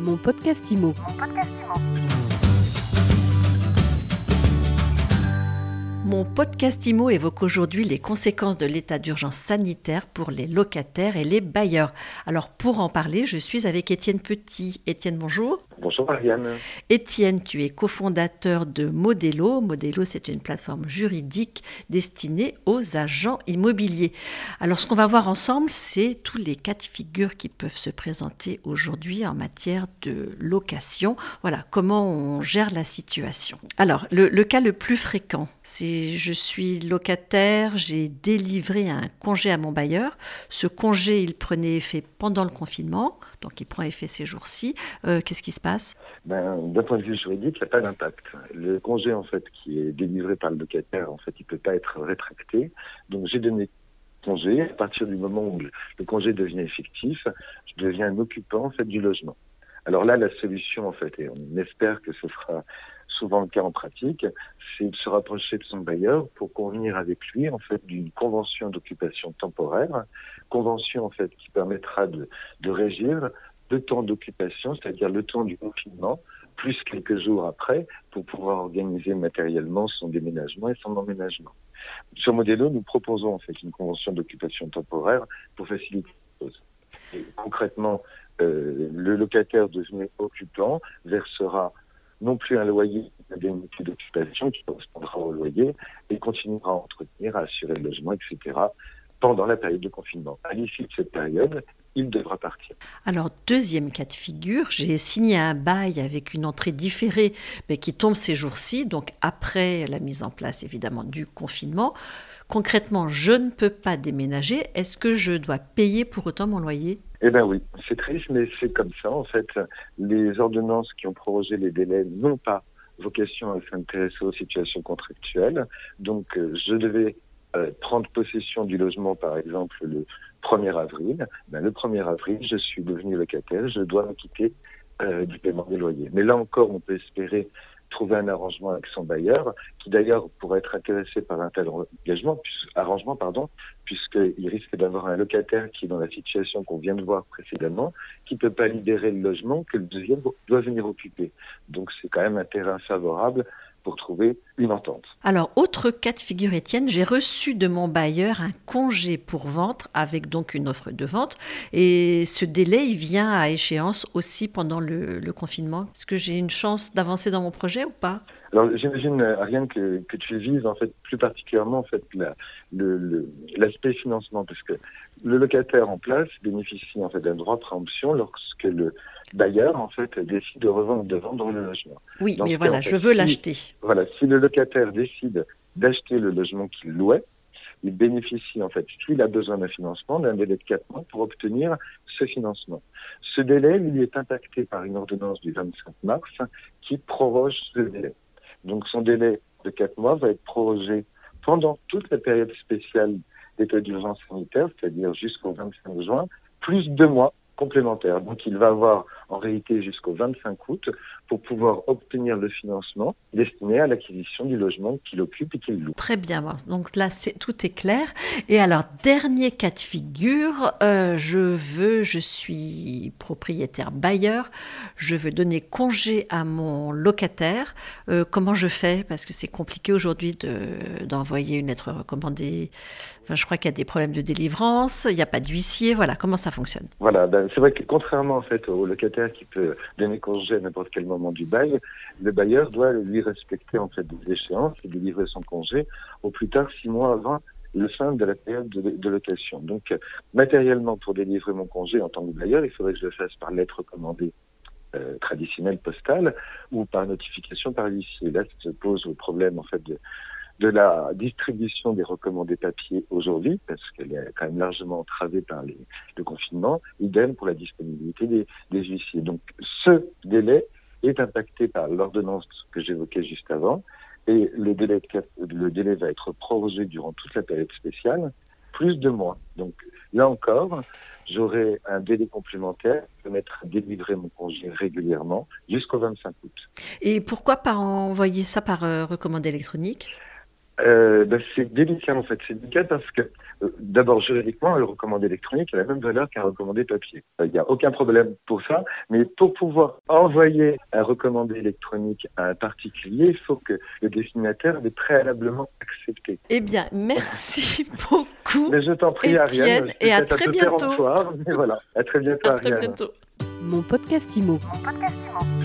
Mon podcast IMO. Mon podcast IMO évoque aujourd'hui les conséquences de l'état d'urgence sanitaire pour les locataires et les bailleurs. Alors pour en parler, je suis avec Étienne Petit. Étienne, bonjour. Bonjour Marianne. Étienne, tu es cofondateur de Modelo. Modelo, c'est une plateforme juridique destinée aux agents immobiliers. Alors ce qu'on va voir ensemble, c'est tous les cas de figure qui peuvent se présenter aujourd'hui en matière de location. Voilà, comment on gère la situation. Alors le cas le plus fréquent, c'est je suis locataire, j'ai délivré un congé à mon bailleur. Ce congé, il prenait effet pendant le confinement, donc il prend effet ces jours-ci. Euh, qu'est-ce qui se passe? Ben, D'un point de vue juridique, il n'y a pas d'impact. Le congé, en fait, qui est délivré par le locataire, en fait, il ne peut pas être rétracté. Donc j'ai donné congé. À partir du moment où le congé devient effectif, je deviens un occupant en fait du logement. Alors là, la solution, en fait, et on espère que ce sera souvent le cas en pratique, c'est de se rapprocher de son bailleur pour convenir avec lui en fait d'une convention d'occupation temporaire, convention en fait qui permettra de, régir le temps d'occupation, c'est-à-dire le temps du confinement, plus quelques jours après, pour pouvoir organiser matériellement son déménagement et son emménagement. Sur Modelo, nous proposons en fait une convention d'occupation temporaire pour faciliter les choses. Concrètement, euh, le locataire devenu occupant versera non plus un loyer d'indemnité d'occupation qui correspondra au loyer et continuera à entretenir, à assurer le logement, etc. pendant la période de confinement. À l'issue de cette période, il devra partir. Alors, deuxième cas de figure, j'ai signé un bail avec une entrée différée, mais qui tombe ces jours-ci, donc après la mise en place évidemment du confinement. Concrètement, je ne peux pas déménager. Est-ce que je dois payer pour autant mon loyer? Eh bien oui, c'est triste, mais c'est comme ça. En fait, les ordonnances qui ont prorogé les délais n'ont pas vocation à s'intéresser aux situations contractuelles. Donc, euh, je devais euh, prendre possession du logement, par exemple, le 1er avril. Ben, le 1er avril, je suis devenu locataire, je dois me quitter euh, du paiement des loyers. Mais là encore, on peut espérer trouver un arrangement avec son bailleur, qui d'ailleurs pourrait être intéressé par un tel engagement, arrangement, pardon, puisqu'il risque d'avoir un locataire qui est dans la situation qu'on vient de voir précédemment, qui ne peut pas libérer le logement que le deuxième doit venir occuper. Donc c'est quand même un terrain favorable pour trouver une entente. Alors, autre cas de figure, Étienne, j'ai reçu de mon bailleur un congé pour vente avec donc une offre de vente. Et ce délai, il vient à échéance aussi pendant le, confinement. Est-ce que j'ai une chance d'avancer dans mon projet ou pas? Alors j'imagine euh, Ariane que, que tu vises en fait plus particulièrement en fait l'aspect financement parce que le locataire en place bénéficie en fait d'un droit de préemption lorsque le bailleur en fait décide de revendre de vendre le logement. Oui, mais voilà, je veux l'acheter. Voilà, si le locataire décide d'acheter le logement qu'il louait, il bénéficie en fait, s'il a besoin d'un financement, d'un délai de 4 mois pour obtenir ce financement. Ce délai, il est impacté par une ordonnance du 25 mars qui proroge ce délai. Donc son délai de 4 mois va être prorogé pendant toute la période spéciale d'état d'urgence sanitaire, c'est-à-dire jusqu'au 25 juin, plus deux mois complémentaires. Donc il va avoir en réalité jusqu'au 25 août pour pouvoir obtenir le financement destiné à l'acquisition du logement qu'il occupe et qu'il loue. Très bien, donc là tout est clair. Et alors, dernier cas de figure, euh, je veux, je suis propriétaire bailleur, je veux donner congé à mon locataire. Euh, comment je fais? Parce que c'est compliqué aujourd'hui de, d'envoyer une lettre recommandée. Enfin, je crois qu'il y a des problèmes de délivrance, il n'y a pas d'huissier, voilà, comment ça fonctionne? Voilà, ben, c'est vrai que contrairement en fait au qui peut donner congé à n'importe quel moment du bail, le bailleur doit lui respecter en fait des échéances et délivrer son congé au plus tard six mois avant le fin de la période de, location. Donc, matériellement, pour délivrer mon congé en tant que bailleur, il faudrait que je le fasse par lettre commandée euh, traditionnelle postale ou par notification par l'huissier. Là, se pose au problème en fait de, de la distribution des recommandés papiers aujourd'hui, parce qu'elle est quand même largement entravée par le confinement, idem pour la disponibilité des, des huissiers. Donc ce délai est impacté par l'ordonnance que j'évoquais juste avant, et le délai, va être prorogé durant toute la période spéciale, plus de mois. Donc là encore, j'aurai un délai complémentaire qui permettre de délivrer mon congé régulièrement jusqu'au 25 août. Et pourquoi pas envoyer ça par euh, recommandé électronique? Euh, ben, c'est délicat en fait. C'est délicat parce que euh, d'abord juridiquement, le recommandé électronique a la même valeur qu'un recommandé papier. Euh, il n'y a aucun problème pour ça, mais pour pouvoir envoyer un recommandé électronique à un particulier, il faut que le destinataire ait préalablement accepté. Eh bien, merci beaucoup. Mais je t'en prie, Ariane. Et à très bientôt. mais voilà, à très bientôt, à très bientôt. Mon podcast Mon podcast Imo.